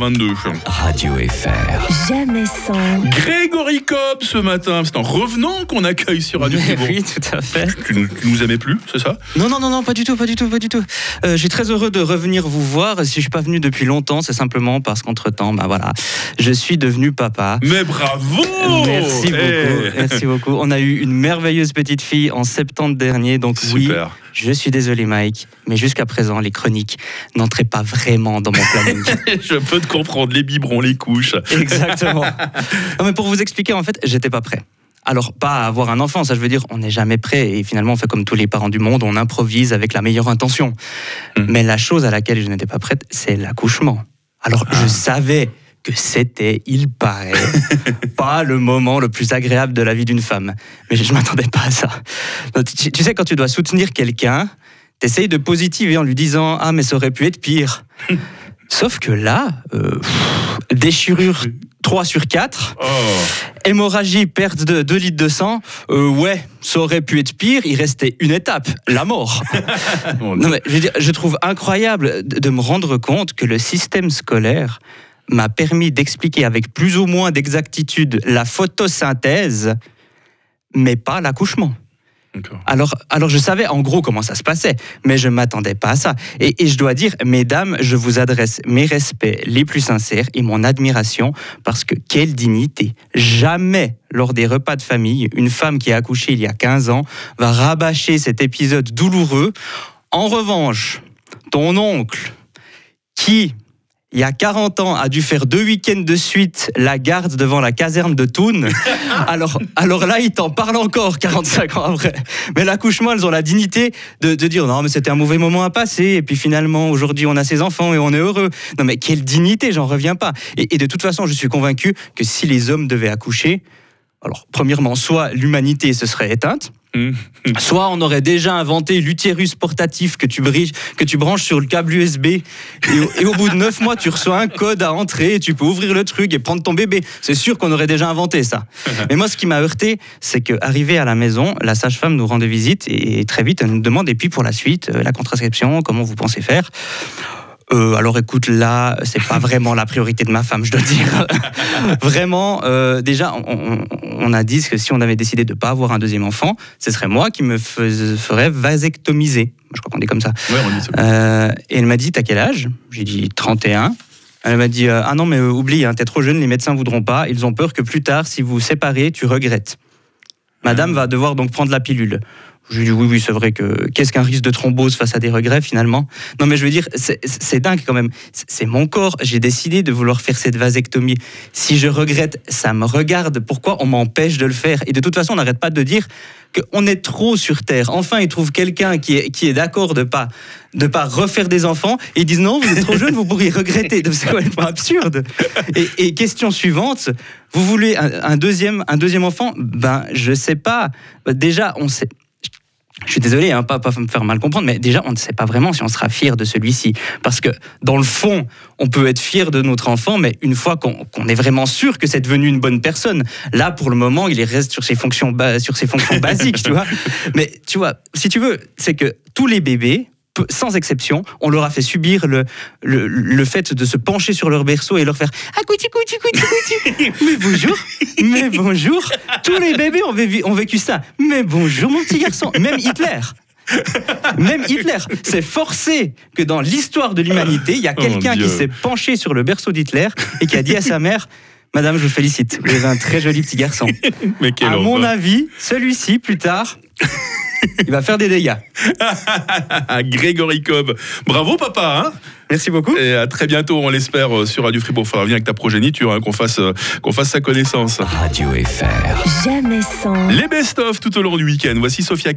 22. Radio FR. Jamais sans. Grégory Cobb ce matin, c'est en revenant qu'on accueille sur Radio Fribourg. Oui, tout à fait. Tu, nous- tu nous aimais plus, c'est ça? Non, non, non, non, pas du tout, pas du tout, pas du tout. Euh, je suis très heureux de revenir vous voir. Si je suis pas venu depuis longtemps, c'est simplement parce qu'entre-temps, bah voilà, je suis devenu papa. Mais bravo Merci beaucoup, Eh, merci beaucoup. On a eu une merveilleuse petite fille en septembre dernier, donc oui, Super. Je suis désolé Mike, mais jusqu'à présent, les chroniques n'entraient pas vraiment dans mon planning. Je peux te comprendre, les biberons, les couches. Exactement. Non, mais pour vous expliquer, en fait, j'étais pas prêt. Alors, pas à avoir un enfant, ça je veux dire, on n'est jamais prêt. Et finalement, on fait comme tous les parents du monde, on improvise avec la meilleure intention. Mhm. Mais la chose à laquelle je n'étais pas prête, c'est l'accouchement. Alors, je savais que c'était, il paraît, pas le moment le plus agréable de la vie d'une femme. Mais je ne m'attendais pas à ça. Donc, Tu, tu sais, quand tu dois soutenir quelqu'un, t'essayes de positiver en lui disant Ah, mais ça aurait pu être pire. Sauf que là, euh, pff, déchirure 3 sur 4, Oh. hémorragie, perte de 2 litres de sang, euh, ouais, ça aurait pu être pire, il restait une étape, la mort. Non mais je, veux dire, je trouve incroyable de me rendre compte que le système scolaire m'a permis d'expliquer avec plus ou moins d'exactitude la photosynthèse, mais pas l'accouchement. Alors, alors je savais en gros comment ça se passait, mais je m'attendais pas à ça. Et, et je dois dire, mesdames, je vous adresse mes respects les plus sincères et mon admiration parce que quelle dignité. Jamais lors des repas de famille, une femme qui a accouché il y a 15 ans va rabâcher cet épisode douloureux. En revanche, ton oncle qui il y a 40 ans, a dû faire deux week-ends de suite la garde devant la caserne de Thun. Alors, alors là, il t'en parle encore 45 ans après. Mais l'accouchement, elles ont la dignité de, de dire non, mais c'était un mauvais moment à passer. Et puis finalement, aujourd'hui, on a ses enfants et on est heureux. Non, mais quelle dignité, j'en reviens pas. Et, et de toute façon, je suis convaincu que si les hommes devaient accoucher, alors, premièrement, soit l'humanité se serait éteinte, Mmh. Soit on aurait déjà inventé l'utérus portatif que tu, briges- que tu branches sur le câble USB et au, et au bout de neuf mois tu reçois un code à entrer et tu peux ouvrir le truc et prendre ton bébé. C'est sûr qu'on aurait déjà inventé ça. Mais moi ce qui m'a heurté c'est qu'arrivé à la maison, la sage-femme nous rendait visite et très vite elle nous demande et puis pour la suite, euh, la contraception, comment vous pensez faire? Euh, alors écoute, là, c'est pas vraiment la priorité de ma femme, je dois dire. vraiment, euh, déjà, on, a dit que si on avait décidé de pas avoir un deuxième enfant, ce serait moi qui me ferais vasectomiser. Je crois qu'on dit comme ça. Ouais, on dit ça. Euh, et elle m'a dit, t'as quel âge? J'ai dit 31. Elle m'a dit, ah non, mais oublie, hein, t'es trop jeune, les médecins voudront pas. Ils ont peur que plus tard, si vous vous séparez, tu regrettes. Madame va devoir donc prendre la pilule. Je lui dit, oui, oui, c'est vrai que qu'est-ce qu'un risque de thrombose face à des regrets finalement? Non, mais je veux dire, c'est dingue quand même. C'est- mon corps. J'ai décidé de vouloir faire cette vasectomie. Si je regrette, ça me regarde. Pourquoi on m'empêche de le faire? Et de toute façon, on n'arrête pas de dire qu'on est trop sur Terre. Enfin, ils trouvent quelqu'un qui est, qui est d'accord de pas de pas refaire des enfants et ils disent non, vous êtes trop jeune, vous pourriez regretter. C'est complètement absurde. Et, et question suivante, vous voulez un, un deuxième un deuxième enfant? Ben, je sais pas. Déjà, on sait. Je suis désolé, hein, pas, pas me faire mal comprendre, mais déjà, on ne sait pas vraiment si on sera fier de celui-ci. Parce que, dans le fond, on peut être fier de notre enfant, mais une fois qu'on est vraiment sûr que c'est devenu une bonne personne, là, pour le moment, il reste sur ses fonctions, sur ses fonctions basiques, tu vois. Mais, tu vois, si tu veux, c'est que tous les bébés, peu- sans exception, on leur a fait subir le, le, le fait de se pencher sur leur berceau et leur faire Ah, couti, couti, couti. Mais bonjour, mais bonjour. Tous les bébés ont vécu, ont vécu ça. Mais bonjour, mon petit garçon. Même Hitler. Même Hitler, c'est forcé que dans l'histoire de l'humanité, il y a Oh, quelqu'un qui s'est penché sur le berceau d'Hitler et qui a dit à sa mère Madame, je vous félicite, vous avez un très joli petit garçon. Mais quel À mon avis, celui-ci, plus tard, il va faire des dégâts. Grégory Cobb. Bravo, papa. Hein Merci beaucoup. Et à très bientôt, on l'espère, euh, sur Radio Fribourg. Faudra venir avec ta progéniture, hein, qu'on fasse, euh, qu'on fasse sa connaissance. Radio FR. Jamais sans. Les best-of tout au long du week-end. Voici Sophia